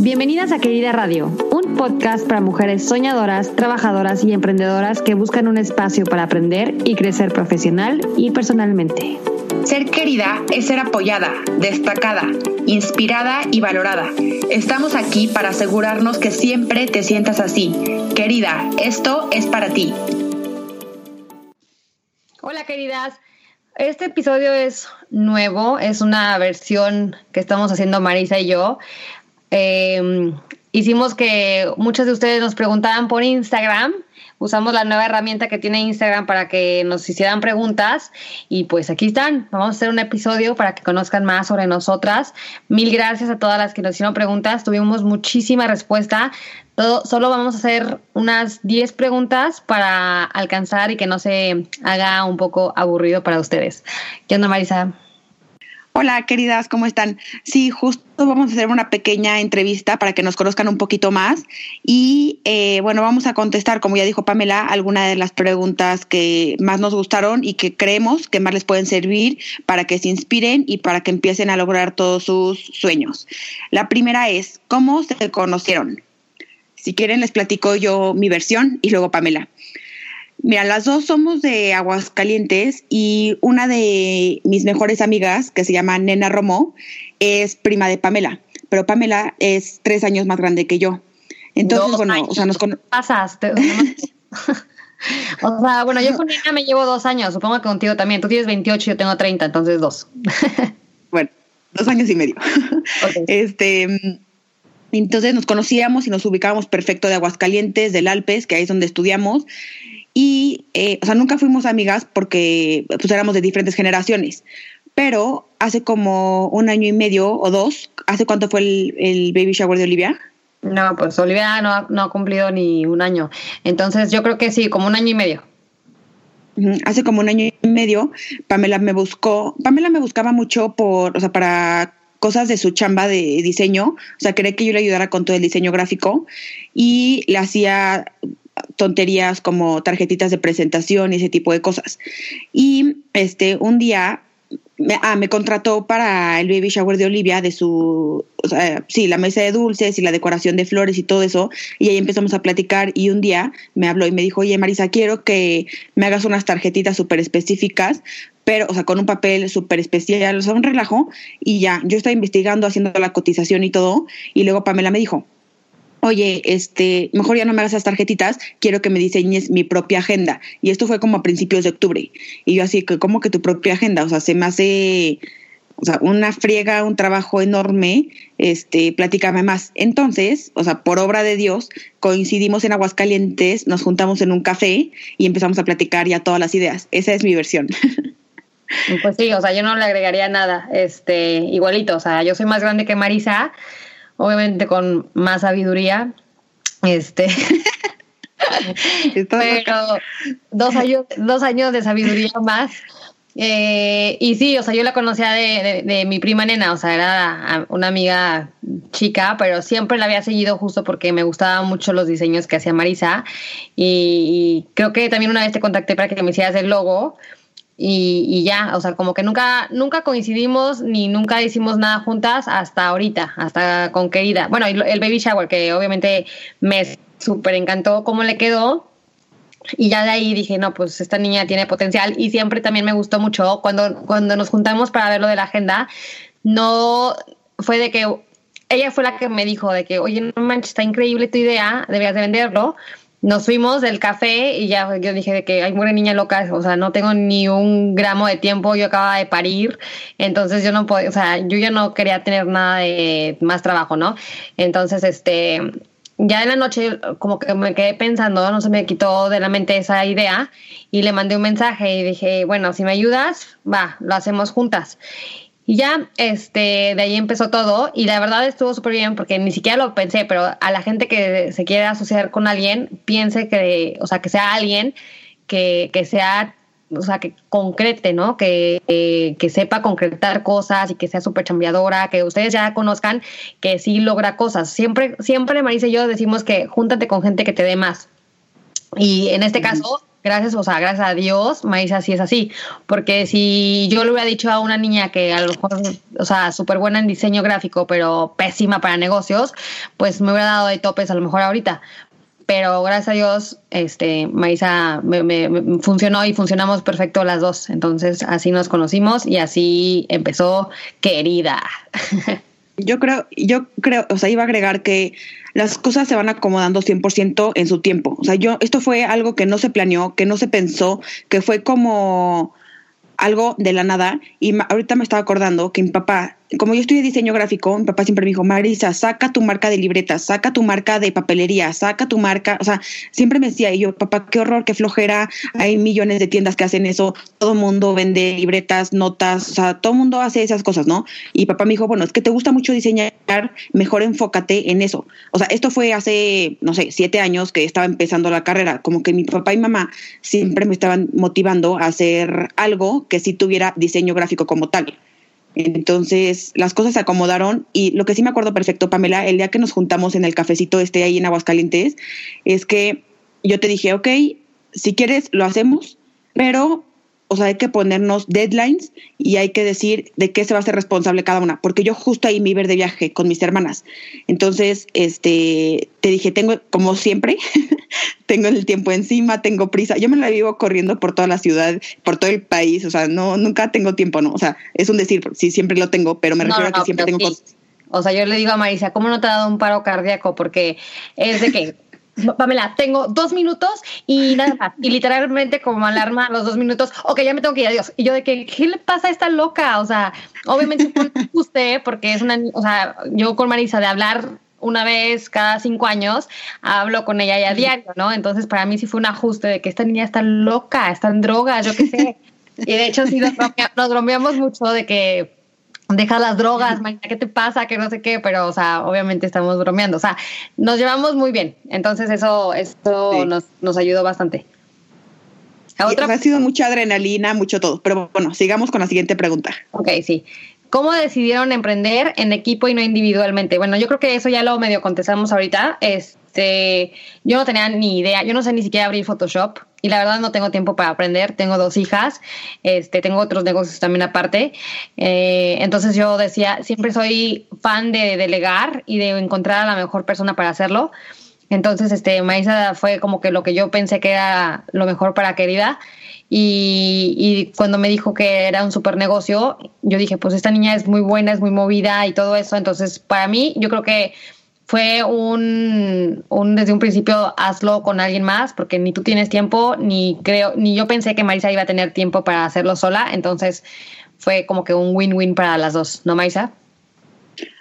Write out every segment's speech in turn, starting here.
Bienvenidas a Querida Radio, un podcast para mujeres soñadoras, trabajadoras y emprendedoras que buscan un espacio para aprender y crecer profesional y personalmente. Ser querida es ser apoyada, destacada, inspirada y valorada. Estamos aquí para asegurarnos que siempre te sientas así. Querida, esto es para ti. Hola queridas, este episodio es nuevo, es una versión que estamos haciendo Marisa y yo. Eh, hicimos que muchos de ustedes nos preguntaban por Instagram. Usamos la nueva herramienta que tiene Instagram para que nos hicieran preguntas y pues aquí están. Vamos a hacer un episodio para que conozcan más sobre nosotras. Mil gracias a todas las que nos hicieron preguntas. Tuvimos muchísima respuesta. Todo, solo vamos a hacer unas 10 preguntas para alcanzar y que no se haga un poco aburrido para ustedes. ¿Qué onda, Marisa? Hola, queridas, ¿cómo están? Sí, justo vamos a hacer una pequeña entrevista para que nos conozcan un poquito más y eh, bueno, vamos a contestar, como ya dijo Pamela, algunas de las preguntas que más nos gustaron y que creemos que más les pueden servir para que se inspiren y para que empiecen a lograr todos sus sueños. La primera es, ¿cómo se conocieron? Si quieren, les platico yo mi versión y luego Pamela. Mira, las dos somos de Aguascalientes y una de mis mejores amigas, que se llama Nena Romo, es prima de Pamela, pero Pamela es tres años más grande que yo. Entonces, bueno, o sea, nos Pasaste. o sea, bueno, yo con Nena me llevo dos años, supongo que contigo también. Tú tienes 28 y yo tengo 30, entonces dos. bueno, dos años y medio. Este. Entonces nos conocíamos y nos ubicábamos perfecto de Aguascalientes, del Alpes, que ahí es donde estudiamos. Y, eh, o sea, nunca fuimos amigas porque pues éramos de diferentes generaciones. Pero hace como un año y medio o dos, ¿hace cuánto fue el, baby shower de Olivia? No, pues Olivia no, no ha cumplido ni un año. Entonces yo creo que sí, como un año y medio. Hace como un año y medio, Pamela me buscó, Pamela me buscaba mucho por, o sea, para cosas de su chamba de diseño, o sea, quería que yo le ayudara con todo el diseño gráfico y le hacía tonterías como tarjetitas de presentación y ese tipo de cosas. Y este un día me, ah, contrató para el baby shower de Olivia, de su, o sí, la mesa de dulces y la decoración de flores y todo eso. Y ahí empezamos a platicar y un día me habló y me dijo, oye Marisa, quiero que me hagas unas tarjetitas súper específicas, pero, o sea, con un papel súper especial, o sea, un relajo. Y ya, yo estaba investigando, haciendo la cotización y todo. Y luego Pamela me dijo, oye, este, mejor ya no me hagas esas tarjetitas, quiero que me diseñes mi propia agenda. Y esto fue como a principios de octubre. Y yo así que, ¿cómo que tu propia agenda? O sea, se me hace, o sea, una friega, un trabajo enorme, este, platícame más. Entonces, o sea, por obra de Dios, coincidimos en Aguascalientes, nos juntamos en un café y empezamos a platicar ya todas las ideas. Esa es mi versión. Pues sí, o sea, yo no le agregaría nada, este, igualito, o sea, yo soy más grande que Marisa, obviamente con más sabiduría. Este. pero dos años, dos años de sabiduría más. Eh, y sí, o sea, yo la conocía de, mi prima nena, o sea, era una amiga chica, pero siempre la había seguido justo porque me gustaban mucho los diseños que hacía Marisa. Y, y creo que también una vez te contacté para que me hicieras el logo y, ya, o sea, como que nunca, nunca coincidimos ni nunca hicimos nada juntas hasta ahorita, hasta con querida. Bueno, el baby shower, que obviamente me súper encantó cómo le quedó. Y ya de ahí dije, no, pues esta niña tiene potencial. Y siempre también me gustó mucho cuando, cuando nos juntamos para ver lo de la agenda, no fue de que ella fue la que me dijo de que, oye, no manches, está increíble tu idea, deberías de venderlo nos fuimos del café y ya yo dije de que hay buena niña loca, o sea, no tengo ni un gramo de tiempo, yo acababa de parir, entonces yo no podía, o sea, yo ya no quería tener nada de más trabajo, ¿no? Entonces, este, ya en la noche como que me quedé pensando, no se me quitó de la mente esa idea y le mandé un mensaje y dije, bueno, si me ayudas, va, lo hacemos juntas. Y ya, este, de ahí empezó todo y la verdad estuvo súper bien porque ni siquiera lo pensé, pero a la gente que se quiere asociar con alguien, piense que, o sea, que sea alguien que, que sea, o sea, que concrete, ¿no? Que, que sepa concretar cosas y que sea súper chambeadora, que ustedes ya conozcan que sí logra cosas. Siempre, siempre Marisa y yo decimos que júntate con gente que te dé más. Y en este caso, gracias, o sea, gracias a Dios, Maisa sí es así. Porque si yo le hubiera dicho a una niña que a lo mejor, o sea, súper buena en diseño gráfico, pero pésima para negocios, pues me hubiera dado de topes a lo mejor ahorita. Pero gracias a Dios, este, Maisa me, funcionó y funcionamos perfecto las dos. Entonces así nos conocimos y así empezó querida. Yo creo, yo creo, o sea, iba a agregar que las cosas se van acomodando 100% en su tiempo. O sea, yo, esto fue algo que no se planeó, que no se pensó, que fue como algo de la nada. Y ahorita me estaba acordando que mi papá como yo estudié diseño gráfico, mi papá siempre me dijo, Marisa, saca tu marca de libretas, saca tu marca de papelería, saca tu marca, o sea, siempre me decía, y yo, papá, qué horror, qué flojera, hay millones de tiendas que hacen eso, todo el mundo vende libretas, notas, o sea, todo mundo hace esas cosas, ¿no? Y papá me dijo, bueno, es que te gusta mucho diseñar, mejor enfócate en eso. O sea, esto fue hace, no sé, siete años que estaba empezando la carrera, como que mi papá y mamá siempre me estaban motivando a hacer algo que sí tuviera diseño gráfico como tal. Entonces las cosas se acomodaron y lo que sí me acuerdo perfecto, Pamela, el día que nos juntamos en el cafecito este ahí en Aguascalientes, es que yo te dije, ok, si quieres lo hacemos, pero o sea, hay que ponernos deadlines y hay que decir de qué se va a ser responsable cada una, porque yo justo ahí me iba de viaje con mis hermanas. Entonces, este, te dije, tengo, como siempre, tengo el tiempo encima, tengo prisa. Yo me la vivo corriendo por toda la ciudad, por todo el país, o sea, no, nunca tengo tiempo, ¿no? O sea, es un decir, sí, siempre lo tengo, pero me refiero a que siempre tengo cosas. O sea, yo le digo a Marisa, ¿cómo no te ha dado un paro cardíaco? Porque es de que Pamela, tengo dos minutos y nada más. Y literalmente como alarma los dos minutos, ok, ya me tengo que ir, adiós. Y yo de que, ¿qué le pasa a esta loca? O sea, obviamente usted, porque es una, o sea, yo con Marisa de hablar una vez cada cinco años, hablo con ella ya a diario, ¿no? Entonces para mí sí fue un ajuste de que esta niña está loca, está en drogas, yo qué sé. Y de hecho sí nos, nos bromeamos mucho de que deja las drogas, ¿qué te pasa? Que no sé qué, pero, o sea, obviamente estamos bromeando. O sea, nos llevamos muy bien. Entonces, eso, eso nos, nos ayudó bastante. otra... Ha sido mucha adrenalina, mucho todo. Pero bueno, sigamos con la siguiente pregunta. Ok, sí. ¿Cómo decidieron emprender en equipo y no individualmente? Bueno, yo creo que eso ya lo medio contestamos ahorita. Este, yo no tenía ni idea, yo no sé ni siquiera abrir Photoshop y la verdad no tengo tiempo para aprender. Tengo dos hijas, este, tengo otros negocios también aparte. Eh, entonces yo decía, siempre soy fan de delegar y de encontrar a la mejor persona para hacerlo. Entonces, este, Maisa fue como que lo que yo pensé que era lo mejor para querida. Y, cuando me dijo que era un super negocio, yo dije, pues esta niña es muy buena, es muy movida y todo eso. Entonces, para mí, yo creo que fue un, un, desde un principio hazlo con alguien más, porque ni tú tienes tiempo, ni creo, ni yo pensé que Marisa iba a tener tiempo para hacerlo sola. Entonces, fue como que un win-win para las dos, ¿no, Marisa?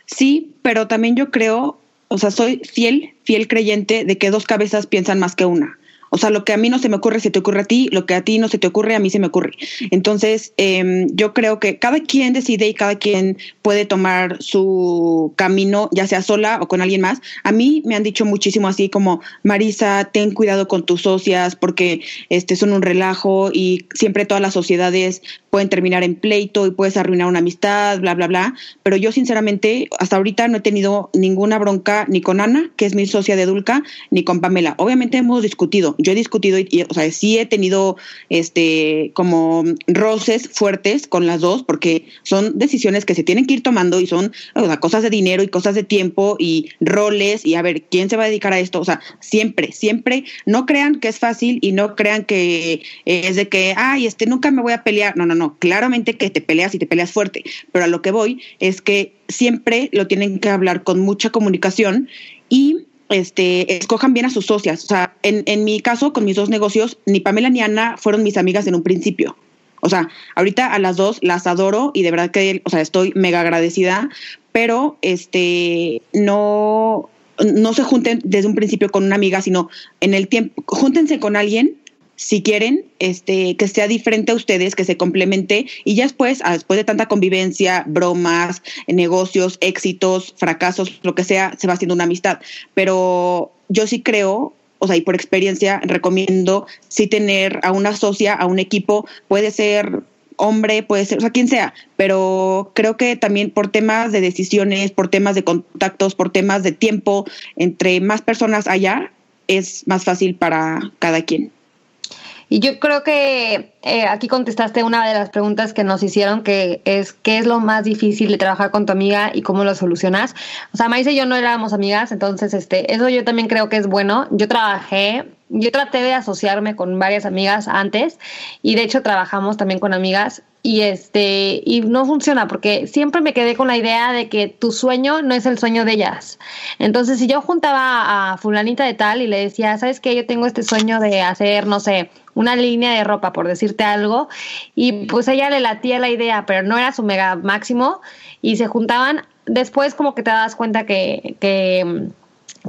Sí, pero también yo creo, o sea, soy fiel, fiel creyente de que dos cabezas piensan más que una. O sea, lo que a mí no se me ocurre se te ocurre a ti, lo que a ti no se te ocurre a mí se me ocurre. Entonces, eh, yo creo que cada quien decide y cada quien puede tomar su camino, ya sea sola o con alguien más. A mí me han dicho muchísimo así como, Marisa, ten cuidado con tus socias porque este, son un relajo y siempre todas las sociedades pueden terminar en pleito y puedes arruinar una amistad, bla, bla, bla. Pero yo sinceramente hasta ahorita no he tenido ninguna bronca ni con Ana, que es mi socia de Dulca, ni con Pamela. Obviamente hemos discutido yo he discutido y, o sea, sí he tenido este como roces fuertes con las dos porque son decisiones que se tienen que ir tomando y son cosas de dinero y cosas de tiempo y roles y a ver quién se va a dedicar a esto, o sea, siempre, siempre no crean que es fácil y no crean que es de que, ay, este nunca me voy a pelear. No, no, no, claramente que te peleas y te peleas fuerte, pero a lo que voy es que siempre lo tienen que hablar con mucha comunicación y este, escojan bien a sus socias. O sea, en, en mi caso, con mis dos negocios, ni Pamela ni Ana fueron mis amigas en un principio. O sea, ahorita a las dos las adoro y de verdad que, o sea, estoy mega agradecida, pero este, no, no se junten desde un principio con una amiga, sino en el tiempo, júntense con alguien si quieren, este, que sea diferente a ustedes, que se complemente y ya después, después de tanta convivencia, bromas, negocios, éxitos, fracasos, lo que sea, se va haciendo una amistad. Pero yo sí creo, o sea, y por experiencia recomiendo sí tener a una socia, a un equipo, puede ser hombre, puede ser, o sea, quien sea, pero creo que también por temas de decisiones, por temas de contactos, por temas de tiempo, entre más personas allá, es más fácil para cada quien. Y yo creo que eh, aquí contestaste una de las preguntas que nos hicieron, que es qué es lo más difícil de trabajar con tu amiga y cómo lo solucionas. O sea, Maísa y yo no éramos amigas, entonces este, eso yo también creo que es bueno. Yo trabajé, yo traté de asociarme con varias amigas antes y de hecho trabajamos también con amigas y este y no funciona porque siempre me quedé con la idea de que tu sueño no es el sueño de ellas. Entonces, si yo juntaba a fulanita de tal y le decía, "¿Sabes qué? Yo tengo este sueño de hacer, no sé, una línea de ropa, por decirte algo, y pues ella le latía la idea, pero no era su mega máximo, y se juntaban, después como que te das cuenta que, que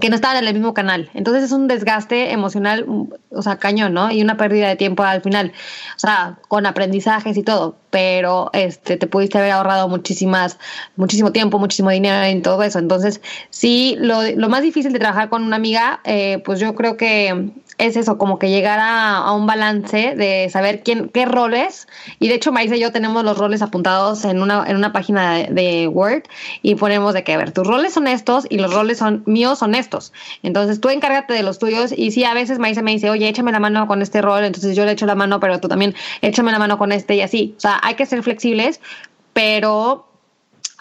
que no estaban en el mismo canal. Entonces es un desgaste emocional, o sea, cañón, ¿no? Y una pérdida de tiempo al final. O sea, con aprendizajes y todo. Pero este te pudiste haber ahorrado muchísimas, muchísimo tiempo, muchísimo dinero en todo eso. Entonces, sí, lo, lo más difícil de trabajar con una amiga, eh, pues yo creo que es eso, como que llegar a, un balance de saber quién, qué roles. Y de hecho, Marisa y yo tenemos los roles apuntados en una, en una página de, Word y ponemos de que, a ver, tus roles son estos y los roles son míos son estos. Entonces tú encárgate de los tuyos y si a veces Marisa me dice, oye, échame la mano con este rol, entonces yo le echo la mano, pero tú también échame la mano con este y así. O sea, hay que ser flexibles, pero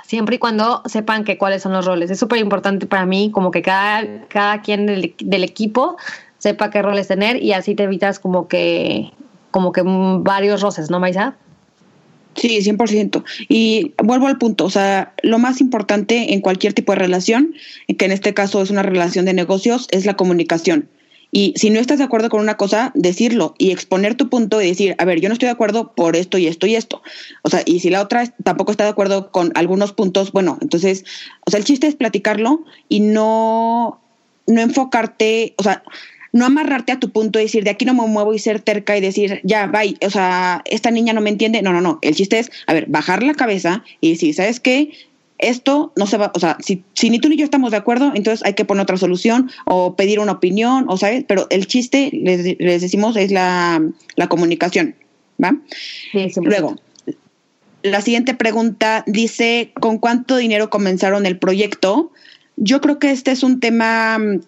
siempre y cuando sepan que cuáles son los roles. Es súper importante para mí como que cada, cada quien del equipo sepa qué roles tener y así te evitas como que, como que varios roces, ¿no, Maisa? Sí, 100%. Y vuelvo al punto, o sea, lo más importante en cualquier tipo de relación, que en este caso es una relación de negocios, es la comunicación. Y si no estás de acuerdo con una cosa, decirlo y exponer tu punto y decir, a ver, yo no estoy de acuerdo por esto y esto y esto. O sea, y si la otra tampoco está de acuerdo con algunos puntos, bueno, entonces, o sea, el chiste es platicarlo y no, no enfocarte, o sea, no amarrarte a tu punto y decir, de aquí no me muevo y ser terca y decir, ya, bye, o sea, esta niña no me entiende. No, no, no. El chiste es, a ver, bajar la cabeza y decir, ¿sabes qué? Esto no se va, o sea, si, si ni tú ni yo estamos de acuerdo, entonces hay que poner otra solución o pedir una opinión, o sabes, pero el chiste, les, decimos, es la, comunicación, ¿va? Sí, Luego, la siguiente pregunta dice, ¿con cuánto dinero comenzaron el proyecto? Yo creo que este es un tema mm,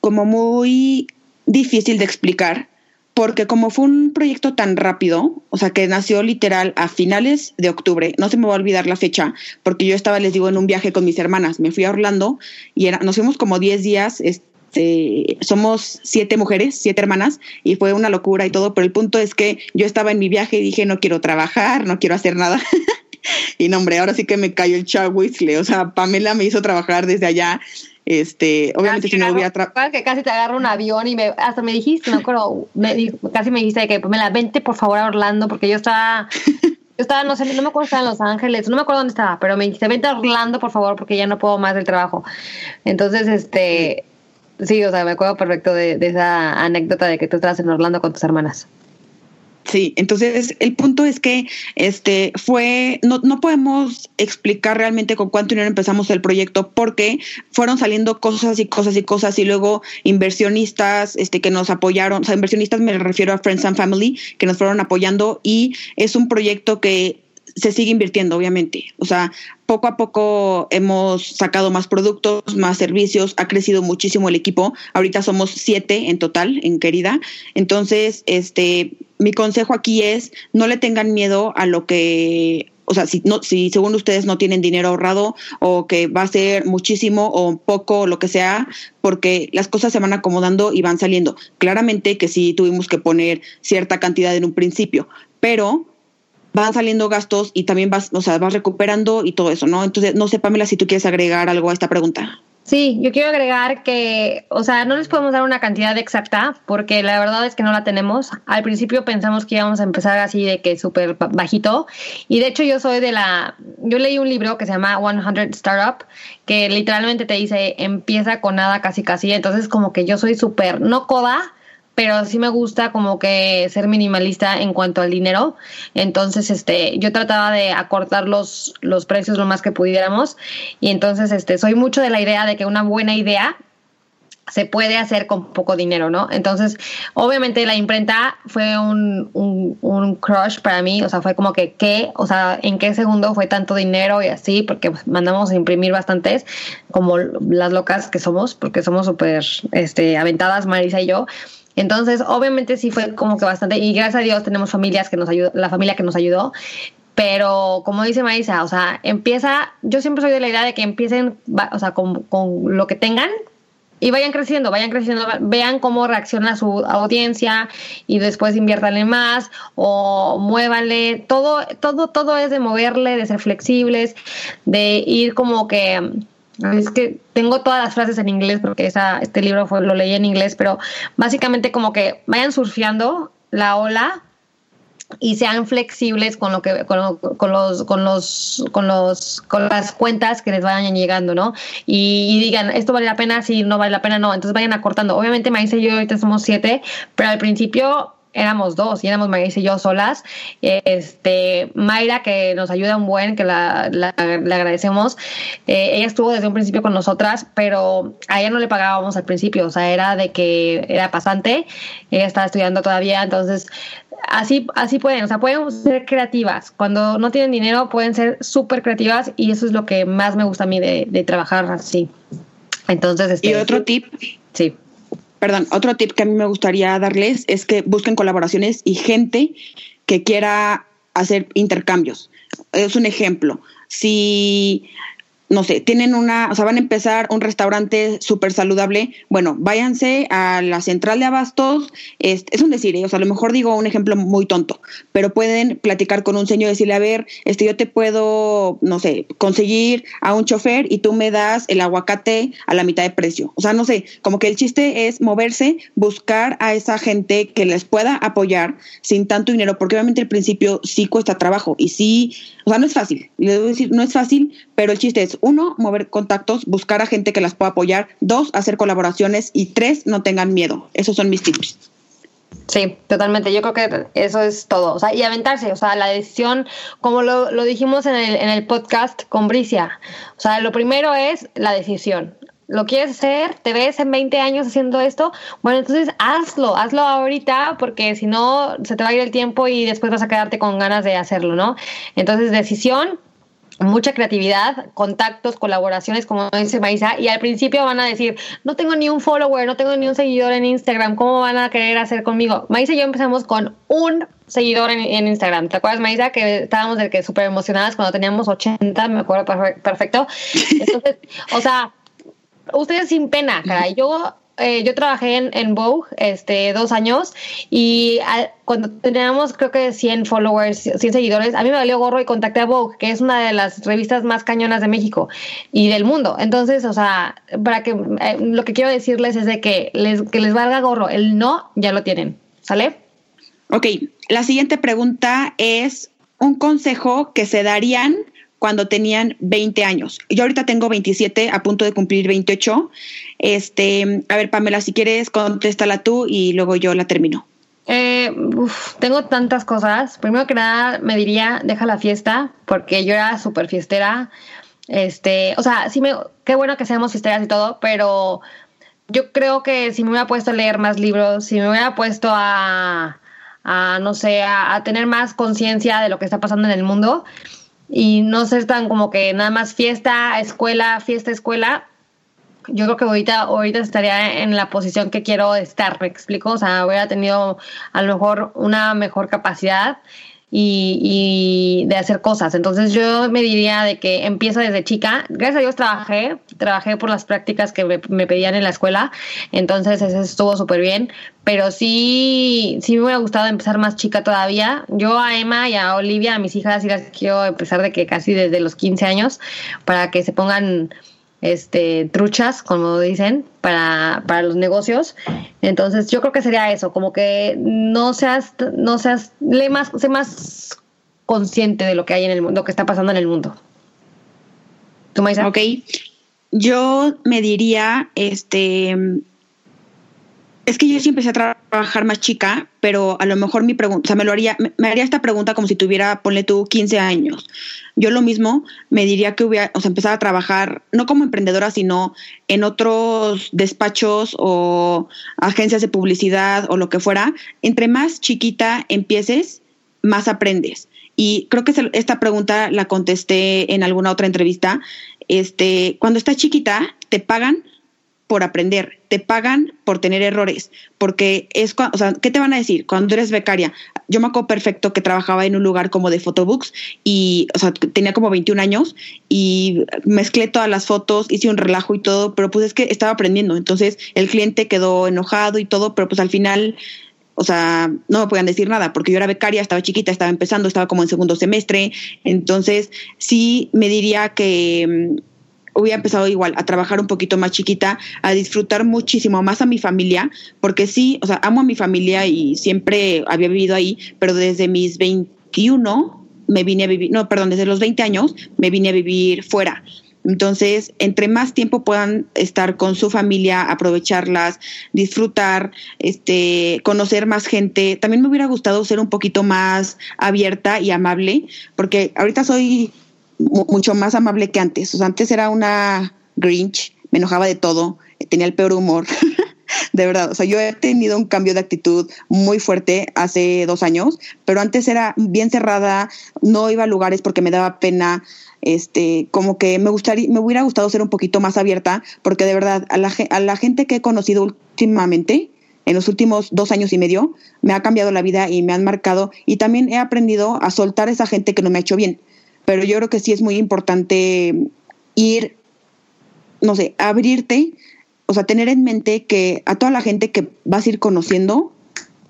como muy difícil de explicar porque como fue un proyecto tan rápido, o sea, que nació literal a finales de octubre, no se me va a olvidar la fecha, porque yo estaba, les digo, en un viaje con mis hermanas, me fui a Orlando y era, nos fuimos como 10 días, este, somos siete mujeres, siete hermanas, y fue una locura y todo, pero el punto es que yo estaba en mi viaje y dije, no quiero trabajar, no quiero hacer nada. y no, hombre, ahora sí que me cayó el chagüisle, o sea, Pamela me hizo trabajar desde allá este, obviamente si no hubiera que casi te agarro un avión y me, hasta me dijiste, no acuerdo, casi me dijiste que me la vente por favor a Orlando porque yo estaba yo estaba, no sé, no me acuerdo estaba en Los Ángeles, no me acuerdo dónde estaba, pero me dijiste, vente a Orlando, por favor, porque ya no puedo más del trabajo. Entonces, este, sí, o sea, me acuerdo perfecto de, de esa anécdota de que tú estabas en Orlando con tus hermanas. Sí, entonces el punto es que este fue, no, no podemos explicar realmente con cuánto dinero empezamos el proyecto porque fueron saliendo cosas y cosas y cosas y luego inversionistas este, que nos apoyaron, o sea, inversionistas me refiero a Friends and Family que nos fueron apoyando y es un proyecto que se sigue invirtiendo, obviamente. O sea, poco a poco hemos sacado más productos, más servicios, ha crecido muchísimo el equipo. Ahorita somos siete en total, en Querida. Entonces, este, mi consejo aquí es no le tengan miedo a lo que o sea, si, no, si según ustedes no tienen dinero ahorrado o que va a ser muchísimo o poco o lo que sea, porque las cosas se van acomodando y van saliendo. Claramente que sí tuvimos que poner cierta cantidad en un principio, pero van saliendo gastos y también vas, o sea, vas recuperando y todo eso, ¿no? Entonces, no sé, Pamela, si tú quieres agregar algo a esta pregunta. Sí, yo quiero agregar que, o sea, no les podemos dar una cantidad exacta porque la verdad es que no la tenemos. Al principio pensamos que íbamos a empezar así de que súper bajito y de hecho yo soy de la, yo leí un libro que se llama 100 Startup que literalmente te dice empieza con nada casi casi, entonces como que yo soy súper, no coda, pero sí me gusta como que ser minimalista en cuanto al dinero. Entonces, este, yo trataba de acortar los, los precios lo más que pudiéramos. Y entonces, este, soy mucho de la idea de que una buena idea se puede hacer con poco dinero, ¿no? Entonces, obviamente la imprenta fue un, un, un, crush para mí, o sea, fue como que, ¿qué? O sea, ¿en qué segundo fue tanto dinero y así? Porque mandamos a imprimir bastantes, como las locas que somos, porque somos súper este, aventadas, Marisa y yo. Entonces, obviamente sí fue como que bastante, y gracias a Dios tenemos familias que nos ayudó, la familia que nos ayudó, pero como dice Marisa, o sea, empieza, yo siempre soy de la idea de que empiecen, o sea, con, con lo que tengan, y vayan creciendo, vayan creciendo, vean cómo reacciona su audiencia y después inviértanle más o muévanle. Todo, todo, todo es de moverle, de ser flexibles, de ir como que es que tengo todas las frases en inglés porque esa, este libro fue, lo leí en inglés, pero básicamente como que vayan surfeando la ola y sean flexibles con lo que con, los con los con los con las cuentas que les vayan llegando no y, digan esto vale la pena si no vale la pena no. Entonces vayan acortando. Obviamente Maísa y yo ahorita somos siete pero al principio éramos dos y éramos Maísa y yo solas este Mayra que nos ayuda un buen que la, le agradecemos eh, ella estuvo desde un principio con nosotras pero a ella no le pagábamos al principio o sea era de que era pasante ella estaba estudiando todavía entonces así, así pueden, o sea, pueden ser creativas. Cuando no tienen dinero pueden ser súper creativas y eso es lo que más me gusta a mí de, trabajar así. Entonces, este, y otro tip. Sí. Perdón, otro tip que a mí me gustaría darles es que busquen colaboraciones y gente que quiera hacer intercambios. Es un ejemplo. Si no sé, tienen una, o sea, van a empezar un restaurante súper saludable, bueno, váyanse a la central de abastos, es, es un decir, ¿eh? o sea, a lo mejor digo un ejemplo muy tonto, pero pueden platicar con un señor y decirle, a ver, este, yo te puedo, no sé, conseguir a un chofer y tú me das el aguacate a la mitad de precio. O sea, no sé, como que el chiste es moverse, buscar a esa gente que les pueda apoyar sin tanto dinero, porque obviamente al principio sí cuesta trabajo y sí, o sea, no es fácil, voy a decir, no es fácil, pero el chiste es, uno, mover contactos, buscar a gente que las pueda apoyar, dos, hacer colaboraciones y tres, no tengan miedo. Esos son mis tips. Sí, totalmente. Yo creo que eso es todo. O sea, y aventarse. O sea, la decisión, como lo, lo dijimos en el, en el podcast con Bricia. O sea, lo primero es la decisión. ¿Lo quieres hacer? ¿Te ves en 20 años haciendo esto? Bueno, entonces hazlo, hazlo ahorita porque si no se te va a ir el tiempo y después vas a quedarte con ganas de hacerlo, ¿no? Entonces, decisión, mucha creatividad, contactos, colaboraciones, como dice Maisa, y al principio van a decir, no tengo ni un follower, no tengo ni un seguidor en Instagram, ¿cómo van a querer hacer conmigo? Maisa y yo empezamos con un seguidor en, Instagram. ¿Te acuerdas, Maisa, que estábamos de que súper emocionadas cuando teníamos 80, me acuerdo perfecto? Entonces, o sea, ustedes sin pena, caray. Yo eh, yo trabajé en, en, Vogue este, dos años y cuando teníamos creo que 100 followers, 100 seguidores, a mí me valió gorro y contacté a Vogue, que es una de las revistas más cañonas de México y del mundo. Entonces, o sea, para que eh, lo que quiero decirles es de que les, que les valga gorro, el no ya lo tienen, ¿sale? Ok, la siguiente pregunta es un consejo que se darían cuando tenían 20 años. Yo ahorita tengo 27, a punto de cumplir 28. Este, a ver, Pamela, si quieres, contéstala tú y luego yo la termino. Eh, tengo tantas cosas. Primero que nada, me diría, deja la fiesta, porque yo era súper fiestera. Este, o sea, sí me, qué bueno que seamos fiesteras y todo, pero yo creo que si me hubiera puesto a leer más libros, si me hubiera puesto a, a no sé, a tener más conciencia de lo que está pasando en el mundo, y no ser tan como que nada más fiesta, escuela, fiesta, escuela. Yo creo que ahorita, ahorita estaría en la posición que quiero estar, me explico, o sea, hubiera tenido a lo mejor una mejor capacidad y, de hacer cosas. Entonces yo me diría de que empieza desde chica. Gracias a Dios trabajé, trabajé por las prácticas que me, pedían en la escuela, entonces eso estuvo súper bien, pero sí, sí me hubiera gustado empezar más chica todavía. Yo a Emma y a Olivia, a mis hijas, sí las quiero empezar de que casi desde los 15 años para que se pongan este, truchas, como dicen, para, para los negocios. Entonces, yo creo que sería eso, como que no seas, no seas, le más, sé más consciente de lo que hay en el mundo, lo que está pasando en el mundo. ¿Tú? Ok. Yo me diría, este, es que yo sí empecé más chica, pero a lo mejor mi pregunta, o sea, me lo haría, me, haría esta pregunta como si tuviera, ponle tú, 15 años. Yo lo mismo me diría que hubiera, o sea, empezar a trabajar, no como emprendedora, sino en otros despachos o agencias de publicidad o lo que fuera. Entre más chiquita empieces, más aprendes. Y creo que esta pregunta la contesté en alguna otra entrevista. Este, cuando estás chiquita, te pagan por aprender, te pagan por tener errores, porque es, o sea, ¿qué te van a decir cuando eres becaria? Yo me acuerdo perfecto que trabajaba en un lugar como de photobooks y, o sea, tenía como 21 años y mezclé todas las fotos, hice un relajo y todo, pero pues es que estaba aprendiendo, entonces el cliente quedó enojado y todo, pero pues al final o sea, no me podían decir nada porque yo era becaria, estaba chiquita, estaba empezando, estaba como en segundo semestre, entonces sí me diría que hubiera empezado igual a trabajar un poquito más chiquita, a disfrutar muchísimo más a mi familia, porque sí, o sea, amo a mi familia y siempre había vivido ahí, pero desde mis 21 me vine a vivir, no, perdón, desde los 20 años me vine a vivir fuera. Entonces, entre más tiempo puedan estar con su familia, aprovecharlas, disfrutar, este, conocer más gente. También me hubiera gustado ser un poquito más abierta y amable, porque ahorita soy mucho más amable que antes. O sea, antes era una Grinch, me enojaba de todo, tenía el peor humor. de verdad, o sea, yo he tenido un cambio de actitud muy fuerte hace dos años, pero antes era bien cerrada, no iba a lugares porque me daba pena, este, como que me gustaría, me hubiera gustado ser un poquito más abierta, porque de verdad, a la, a la gente que he conocido últimamente, en los últimos dos años y medio, me ha cambiado la vida y me han marcado, y también he aprendido a soltar a esa gente que no me ha hecho bien pero yo creo que sí es muy importante ir, no sé, abrirte, o sea, tener en mente que a toda la gente que vas a ir conociendo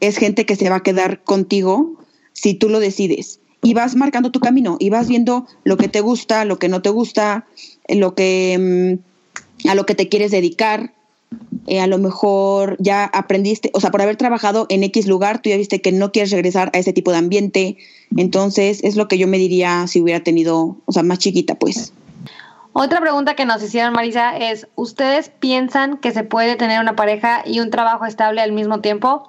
es gente que se va a quedar contigo si tú lo decides. Y vas marcando tu camino y vas viendo lo que te gusta, lo que no te gusta, lo que mm, a lo que te quieres dedicar. Eh, a lo mejor ya aprendiste, o sea, por haber trabajado en X lugar, tú ya viste que no quieres regresar a ese tipo de ambiente. Entonces, es lo que yo me diría si hubiera tenido, o sea, más chiquita, pues. Otra pregunta que nos hicieron, Marisa, es, ¿ustedes piensan que se puede tener una pareja y un trabajo estable al mismo tiempo?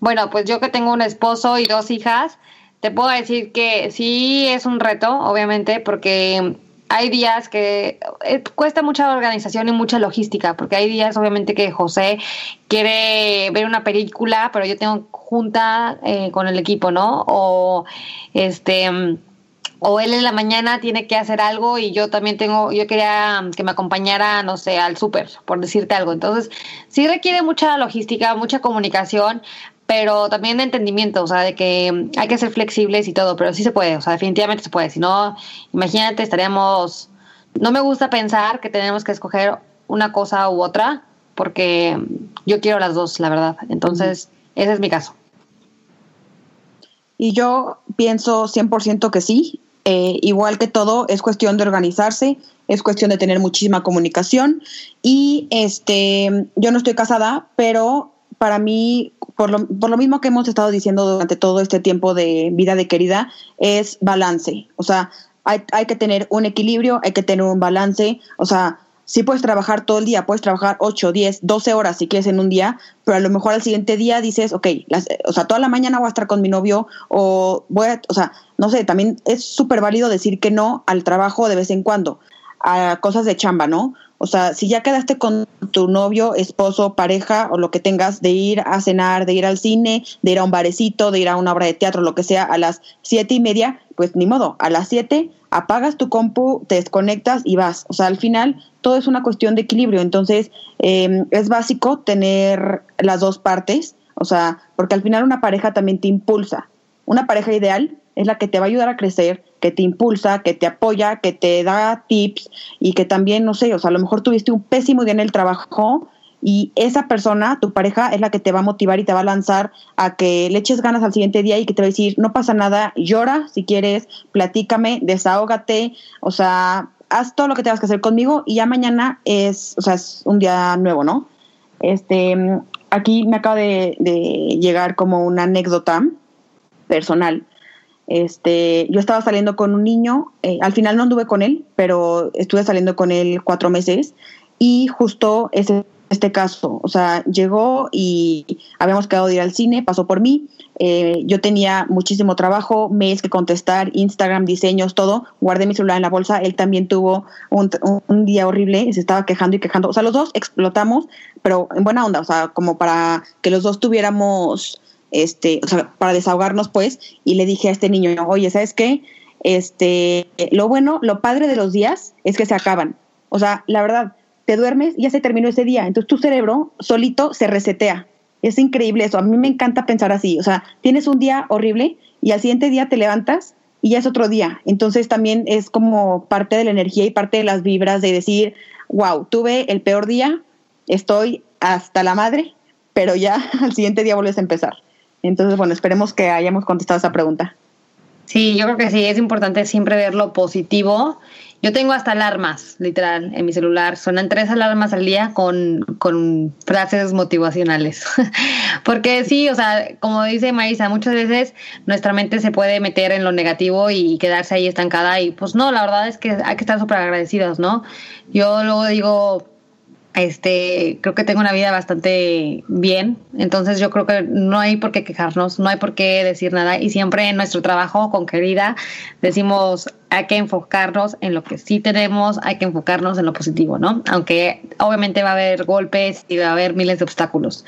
Bueno, pues yo que tengo un esposo y dos hijas, te puedo decir que sí es un reto, obviamente, porque hay días que eh, cuesta mucha organización y mucha logística, porque hay días obviamente que José quiere ver una película, pero yo tengo junta eh, con el equipo, ¿no? O este o él en la mañana tiene que hacer algo y yo también tengo, yo quería que me acompañara, no sé, al súper, por decirte algo. Entonces, sí requiere mucha logística, mucha comunicación, pero también de entendimiento, o sea, de que hay que ser flexibles y todo, pero sí se puede, o sea, definitivamente se puede. Si no, imagínate, estaríamos, no me gusta pensar que tenemos que escoger una cosa u otra, porque yo quiero las dos, la verdad. Entonces, ese es mi caso. Y yo pienso 100% que sí. Eh, igual que todo, es cuestión de organizarse, es cuestión de tener muchísima comunicación. Y este, yo no estoy casada, pero para mí, por lo, por lo mismo que hemos estado diciendo durante todo este tiempo de vida de querida, es balance. O sea, hay, hay que tener un equilibrio, hay que tener un balance. O sea, sí puedes trabajar todo el día, puedes trabajar 8, 10, 12 horas si quieres en un día, pero a lo mejor al siguiente día dices, ok, o sea, toda la mañana voy a estar con mi novio o voy a, o sea, no sé, también es súper válido decir que no al trabajo de vez en cuando, a cosas de chamba, ¿no? O sea, si ya quedaste con tu novio, esposo, pareja o lo que tengas de ir a cenar, de ir al cine, de ir a un barecito, de ir a una obra de teatro, lo que sea, a las siete y media, pues ni modo, a las siete apagas tu compu, te desconectas y vas. O sea, al final todo es una cuestión de equilibrio. Entonces, em, es básico tener las dos partes, o sea, porque al final una pareja también te impulsa. Una pareja ideal es la que te va a ayudar a crecer, que te impulsa, que te apoya, que te da tips y que también, no sé, o sea, a lo mejor tuviste un pésimo día en el trabajo y esa persona, tu pareja, es la que te va a motivar y te va a lanzar a que le eches ganas al siguiente día y que te va a decir, no pasa nada, llora si quieres, platícame, desahógate, o sea, haz todo lo que tengas que hacer conmigo y ya mañana es, o sea, es un día nuevo, ¿no? Este, aquí me acaba de, de llegar como una anécdota personal este, yo estaba saliendo con un niño, eh, al final no anduve con él, pero estuve saliendo con él cuatro meses y justo ese este caso, o sea, llegó y habíamos quedado de ir al cine, pasó por mí, eh, yo tenía muchísimo trabajo, mails que contestar, Instagram, diseños, todo, guardé mi celular en la bolsa, él también tuvo un, un día horrible, se estaba quejando y quejando, o sea, los dos explotamos, pero en buena onda, o sea, como para que los dos tuviéramos este, o sea, para desahogarnos, pues, y le dije a este niño, oye, ¿sabes qué? Este, lo bueno, lo padre de los días es que se acaban. O sea, la verdad, te duermes y ya se terminó ese día. Entonces tu cerebro solito se resetea. Es increíble eso. A mí me encanta pensar así. O sea, tienes un día horrible y al siguiente día te levantas y ya es otro día. Entonces también es como parte de la energía y parte de las vibras de decir, wow, tuve el peor día, estoy hasta la madre, pero ya al siguiente día vuelves a empezar. Entonces, bueno, esperemos que hayamos contestado esa pregunta. Sí, yo creo que sí, es importante siempre ver lo positivo. Yo tengo hasta alarmas, literal, en mi celular. Suenan tres alarmas al día con, con frases motivacionales. Porque sí, o sea, como dice Marisa, muchas veces nuestra mente se puede meter en lo negativo y quedarse ahí estancada. Y pues no, la verdad es que hay que estar súper agradecidos, ¿no? Yo luego digo, este, creo que tengo una vida bastante bien, entonces yo creo que no hay por qué quejarnos, no hay por qué decir nada y siempre en nuestro trabajo con querida decimos hay que enfocarnos en lo que sí tenemos, hay que enfocarnos en lo positivo, ¿no? Aunque obviamente va a haber golpes y va a haber miles de obstáculos.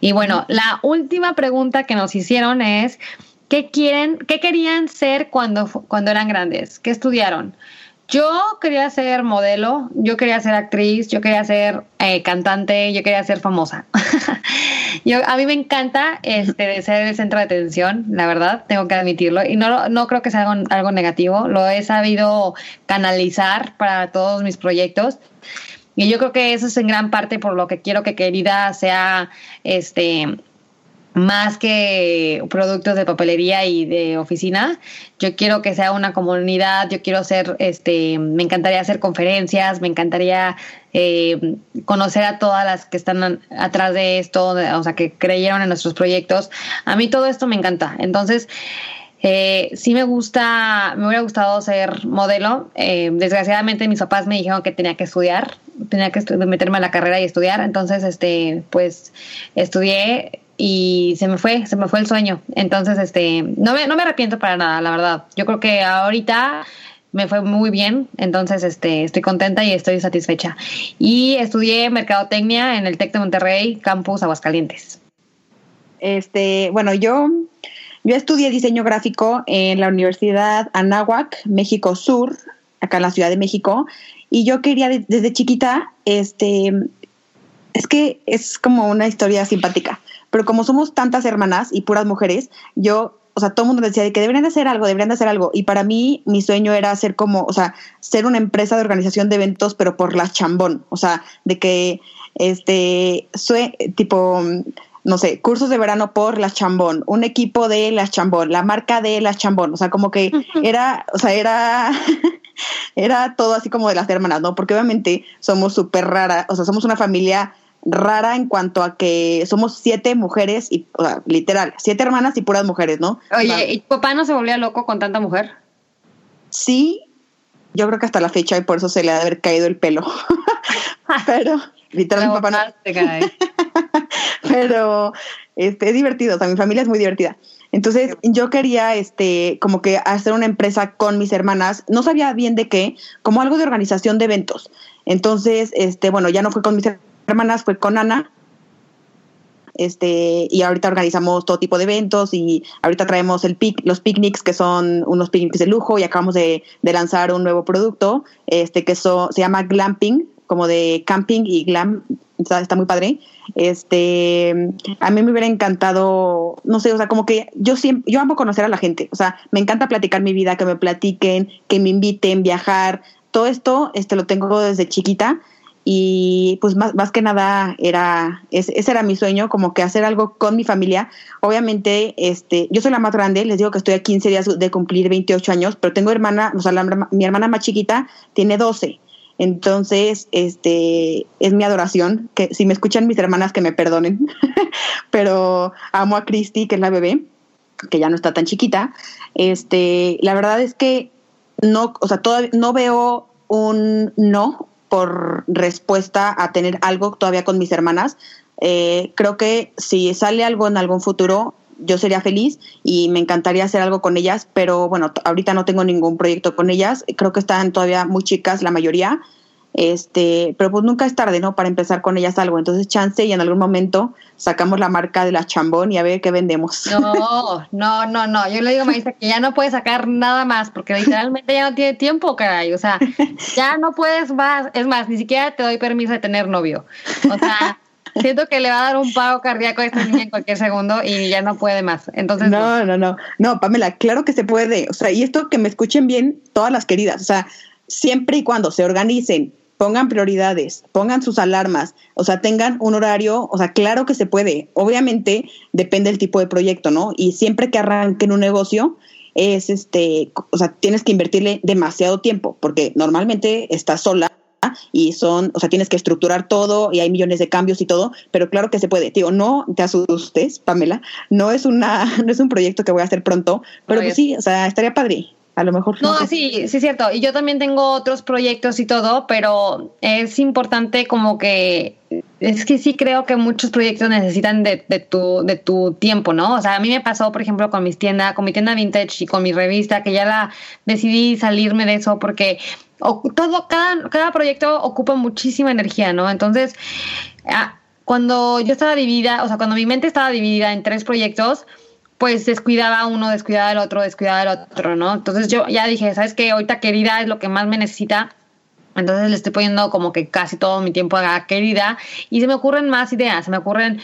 Y bueno, la última pregunta que nos hicieron es ¿qué quieren, qué querían ser cuando cuando eran grandes? ¿Qué estudiaron? Yo quería ser modelo, yo quería ser actriz, yo quería ser eh, cantante, yo quería ser famosa. yo, a mí me encanta este, ser el centro de atención, la verdad, tengo que admitirlo. Y no, no creo que sea algo, algo negativo, lo he sabido canalizar para todos mis proyectos. Y yo creo que eso es en gran parte por lo que quiero que Querida sea este más que productos de papelería y de oficina. Yo quiero que sea una comunidad, yo quiero ser, este, me encantaría hacer conferencias, me encantaría eh, conocer a todas las que están atrás de esto, o sea, que creyeron en nuestros proyectos. A mí todo esto me encanta. Entonces, eh, sí me gusta, me hubiera gustado ser modelo. Eh, desgraciadamente mis papás me dijeron que tenía que estudiar, tenía que meterme a la carrera y estudiar. Entonces, este, pues estudié y se me fue, se me fue el sueño. Entonces, este, no me, no me arrepiento para nada, la verdad. Yo creo que ahorita me fue muy bien, entonces este, estoy contenta y estoy satisfecha. Y estudié mercadotecnia en el TEC de Monterrey, campus Aguascalientes. Este, bueno, yo, yo estudié diseño gráfico en la Universidad Anáhuac, México Sur, acá en la Ciudad de México, y yo quería desde chiquita, este, es que es como una historia simpática pero como somos tantas hermanas y puras mujeres, yo, o sea, todo el mundo decía de que deberían de hacer algo, deberían de hacer algo. Y para mí, mi sueño era ser como, o sea, ser una empresa de organización de eventos, pero por la chambón. O sea, de que, este, tipo, no sé, cursos de verano por la chambón, un equipo de la chambón, la marca de la chambón. O sea, como que era, o sea, era. era todo así como de las hermanas, ¿no? Porque obviamente somos súper raras, o sea, somos una familia rara en cuanto a que somos siete mujeres y, o sea, literal, siete hermanas y puras mujeres, ¿no? Oye, ¿y tu papá no se volvía loco con tanta mujer? Sí, yo creo que hasta la fecha y por eso se le ha de haber caído el pelo. Pero, literal, mi papá no. Pero, este, es divertido, o sea, mi familia es muy divertida. Entonces, yo quería, este, como que hacer una empresa con mis hermanas, no sabía bien de qué, como algo de organización de eventos. Entonces, este, bueno, ya no fue con mis hermanas hermanas fue con Ana. Este, y ahorita organizamos todo tipo de eventos y ahorita traemos el pic, los picnics que son unos picnics de lujo y acabamos de, lanzar un nuevo producto este que se llama glamping como de camping y glam está, está, muy padre este a mí me hubiera encantado no sé o sea como que yo siempre yo amo conocer a la gente o sea me encanta platicar mi vida que me platiquen que me inviten viajar todo esto este lo tengo desde chiquita y pues más, más que nada era ese, era mi sueño como que hacer algo con mi familia. Obviamente este yo soy la más grande les digo que estoy a 15 días de cumplir 28 años pero tengo hermana o sea mi hermana más chiquita tiene 12 entonces este es mi adoración que si me escuchan mis hermanas que me perdonen pero amo a Christy que es la bebé que ya no está tan chiquita. Este la verdad es que no o sea todavía no veo un no por respuesta a tener algo todavía con mis hermanas. Eh, creo que si sale algo en algún futuro, yo sería feliz y me encantaría hacer algo con ellas, pero bueno, ahorita no tengo ningún proyecto con ellas. Creo que están todavía muy chicas la mayoría. Este, pero pues nunca es tarde, ¿no? Para empezar con ellas algo. Entonces, chance y en algún momento sacamos la marca de la chambón y a ver qué vendemos. No, no, no, no. Yo le digo a Marisa que ya no puede sacar nada más porque literalmente ya no tiene tiempo, caray. O sea, ya no puedes más. Es más, ni siquiera te doy permiso de tener novio. O sea, siento que le va a dar un pago cardíaco a esta niña en cualquier segundo y ya no puede más. Entonces, no, no, no. No, Pamela, claro que se puede. O sea, y esto que me escuchen bien todas las queridas. O sea, siempre y cuando se organicen, pongan prioridades, pongan sus alarmas, o sea, tengan un horario, o sea, claro que se puede. Obviamente depende del tipo de proyecto, ¿no? Y siempre que arranquen un negocio, es este, o sea, tienes que invertirle demasiado tiempo, porque normalmente estás sola y son, o sea, tienes que estructurar todo y hay millones de cambios y todo, pero claro que se puede. Tío, no te asustes, Pamela, no es una, no es un proyecto que voy a hacer pronto, pero pues sí, o sea, estaría padre a lo mejor. No, sí, sí es cierto. Y yo también tengo otros proyectos y todo, pero es importante como que es que sí creo que muchos proyectos necesitan de, de, tu, de tu tiempo, ¿no? O sea, a mí me pasó, por ejemplo, con mis tiendas, con mi tienda vintage y con mi revista, que ya la decidí salirme de eso porque todo, cada, cada proyecto ocupa muchísima energía, ¿no? Entonces, ah, cuando yo estaba dividida, o sea, cuando mi mente estaba dividida en tres proyectos, pues descuidaba uno, descuidaba el otro, descuidaba el otro, ¿no? Entonces yo ya dije, ¿sabes qué? Ahorita querida es lo que más me necesita. Entonces le estoy poniendo como que casi todo mi tiempo a querida y se me ocurren más ideas, se me ocurren,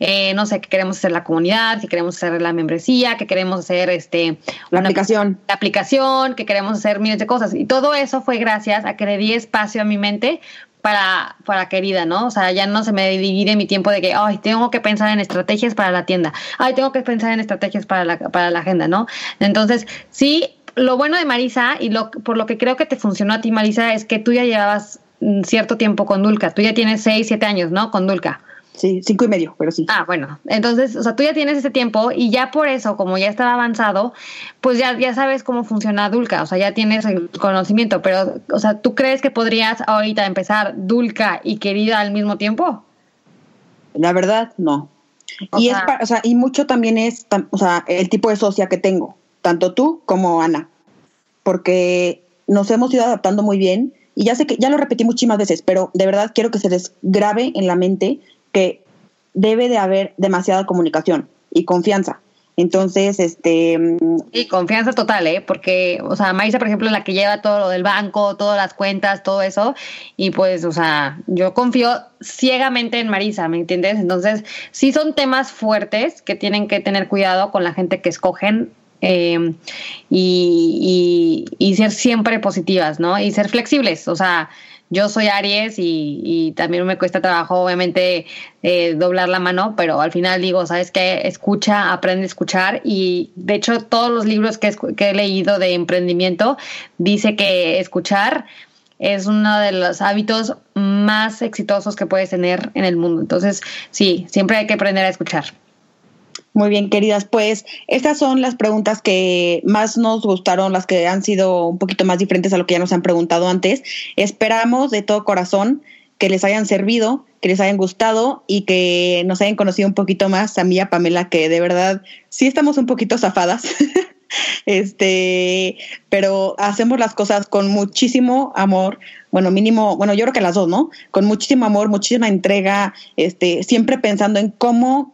eh, no sé, que queremos hacer la comunidad, que queremos hacer la membresía, que queremos hacer este... La aplicación. La aplicación, que queremos hacer miles de cosas. Y todo eso fue gracias a que le di espacio a mi mente para, para querida, ¿no? O sea, ya no se me divide mi tiempo de que, ay, tengo que pensar en estrategias para la tienda, ay, tengo que pensar en estrategias para la, para la agenda, ¿no? Entonces, sí, lo bueno de Marisa y lo, por lo que creo que te funcionó a ti, Marisa, es que tú ya llevabas mm, cierto tiempo con Dulca. Tú ya tienes seis, siete años, ¿no? Con Dulca. Sí, cinco y medio, pero sí. Ah, bueno. Entonces, o sea, tú ya tienes ese tiempo y ya por eso, como ya estaba avanzado, pues ya, ya sabes cómo funciona Dulca, o sea, ya tienes el conocimiento, pero, o sea, ¿tú crees que podrías ahorita empezar Dulca y Querida al mismo tiempo? La verdad, no. y es, o sea, y mucho también es, o sea, el tipo de socia que tengo, tanto tú como Ana, porque nos hemos ido adaptando muy bien y ya sé que ya lo repetí muchísimas veces, pero de verdad quiero que se les grabe en la mente que debe de haber demasiada comunicación y confianza. Entonces, este... Y confianza total, ¿eh? Porque, o sea, Maisa, por ejemplo, es la que lleva todo lo del banco, todas las cuentas, todo eso. Y pues, o sea, yo confío ciegamente en Marisa, ¿me entiendes? Entonces, sí son temas fuertes que tienen que tener cuidado con la gente que escogen eh, y, y, y ser siempre positivas, ¿no? Y ser flexibles, o sea yo soy Aries y, también me cuesta trabajo, obviamente, eh, doblar la mano, pero al final digo, ¿sabes qué? Escucha, aprende a escuchar y de hecho todos los libros que, que he leído de emprendimiento dice que escuchar es uno de los hábitos más exitosos que puedes tener en el mundo. Entonces, sí, siempre hay que aprender a escuchar. Muy bien, queridas, pues estas son las preguntas que más nos gustaron, las que han sido un poquito más diferentes a lo que ya nos han preguntado antes. Esperamos de todo corazón que les hayan servido, que les hayan gustado y que nos hayan conocido un poquito más a mí y a Pamela, que de verdad sí estamos un poquito zafadas. este, pero hacemos las cosas con muchísimo amor, bueno, mínimo, bueno, yo creo que las dos, ¿no? Con muchísimo amor, muchísima entrega, este, siempre pensando en cómo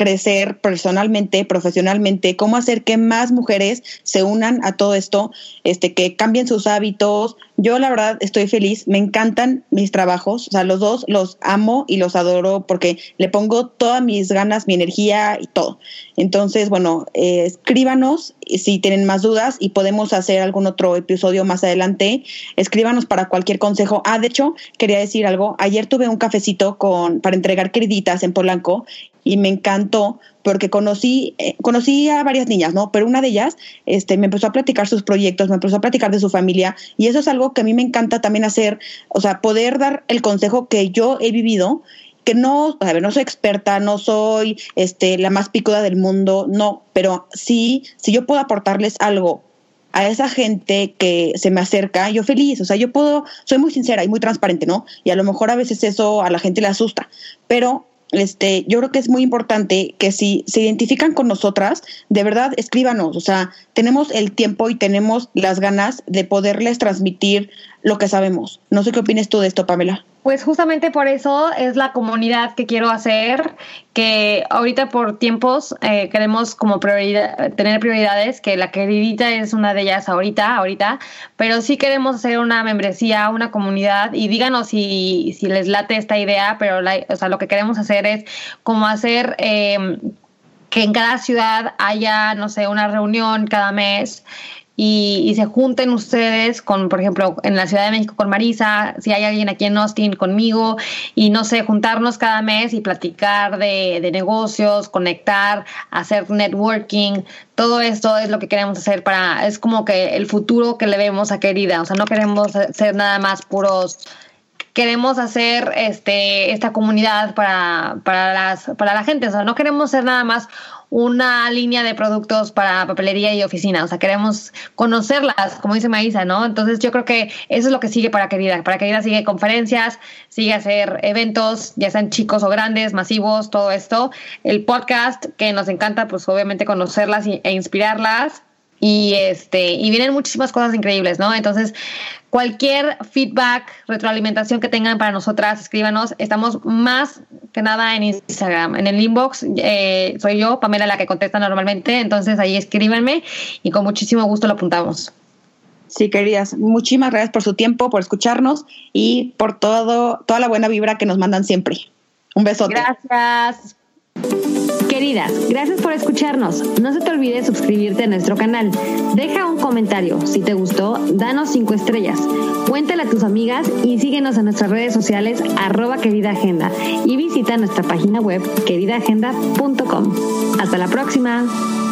crecer personalmente, profesionalmente, cómo hacer que más mujeres se unan a todo esto, este, que cambien sus hábitos. Yo la verdad estoy feliz, me encantan mis trabajos, o sea, los dos los amo y los adoro porque le pongo todas mis ganas, mi energía y todo. Entonces, bueno, eh, escríbanos si tienen más dudas y podemos hacer algún otro episodio más adelante. Escríbanos para cualquier consejo. Ah, de hecho, quería decir algo. Ayer tuve un cafecito con para entregar creditas en Polanco y me porque conocí, eh, a varias niñas, ¿no? Pero una de ellas este, me empezó a platicar sus proyectos, me empezó a platicar de su familia y eso es algo que a mí me encanta también hacer, o sea, poder dar el consejo que yo he vivido que no, a ver, no soy experta, no soy este, la más picuda del mundo, no, pero sí, si yo puedo aportarles algo a esa gente que se me acerca, yo feliz, o sea, yo puedo, soy muy sincera y muy transparente, ¿no? Y a lo mejor a veces eso a la gente le asusta, pero este, yo creo que es muy importante que si se identifican con nosotras, de verdad escríbanos, o sea, tenemos el tiempo y tenemos las ganas de poderles transmitir lo que sabemos. No sé qué opinas tú de esto, Pamela. Pues justamente por eso es la comunidad que quiero hacer, que ahorita por tiempos eh, queremos como prioridad, tener prioridades, que la queridita es una de ellas ahorita, ahorita, pero sí queremos hacer una membresía, una comunidad y díganos si, si les late esta idea, pero o sea, lo que queremos hacer es como hacer... Eh, que en cada ciudad haya, no sé, una reunión cada mes y, se junten ustedes con, por ejemplo, en la Ciudad de México con Marisa, si hay alguien aquí en Austin conmigo, y no sé, juntarnos cada mes y platicar de, de negocios, conectar, hacer networking, todo esto es lo que queremos hacer para, es como que el futuro que le vemos a Querida, o sea, no queremos ser nada más puros queremos hacer este esta comunidad para, para las para la gente, o sea, no queremos ser nada más una línea de productos para papelería y oficina. O sea, queremos conocerlas, como dice Maísa, ¿no? Entonces yo creo que eso es lo que sigue para Querida. Para Querida sigue conferencias, sigue hacer eventos, ya sean chicos o grandes, masivos, todo esto. El podcast, que nos encanta, pues obviamente conocerlas e inspirarlas y este y vienen muchísimas cosas increíbles, ¿no? Entonces, cualquier feedback, retroalimentación que tengan para nosotras, escríbanos. Estamos más que nada en Instagram, en el inbox. Eh, soy yo, Pamela, la que contesta normalmente. Entonces ahí escríbanme y con muchísimo gusto lo apuntamos. Sí, queridas, muchísimas gracias por su tiempo, por escucharnos y por todo, toda la buena vibra que nos mandan siempre. Un besote. Gracias. Queridas, gracias por escucharnos. No se te olvide suscribirte a nuestro canal. Deja un comentario. Si te gustó, danos cinco estrellas. Cuéntale a tus amigas y síguenos en nuestras redes sociales arroba querida agenda y visita nuestra página web queridaagenda.com. Hasta la próxima.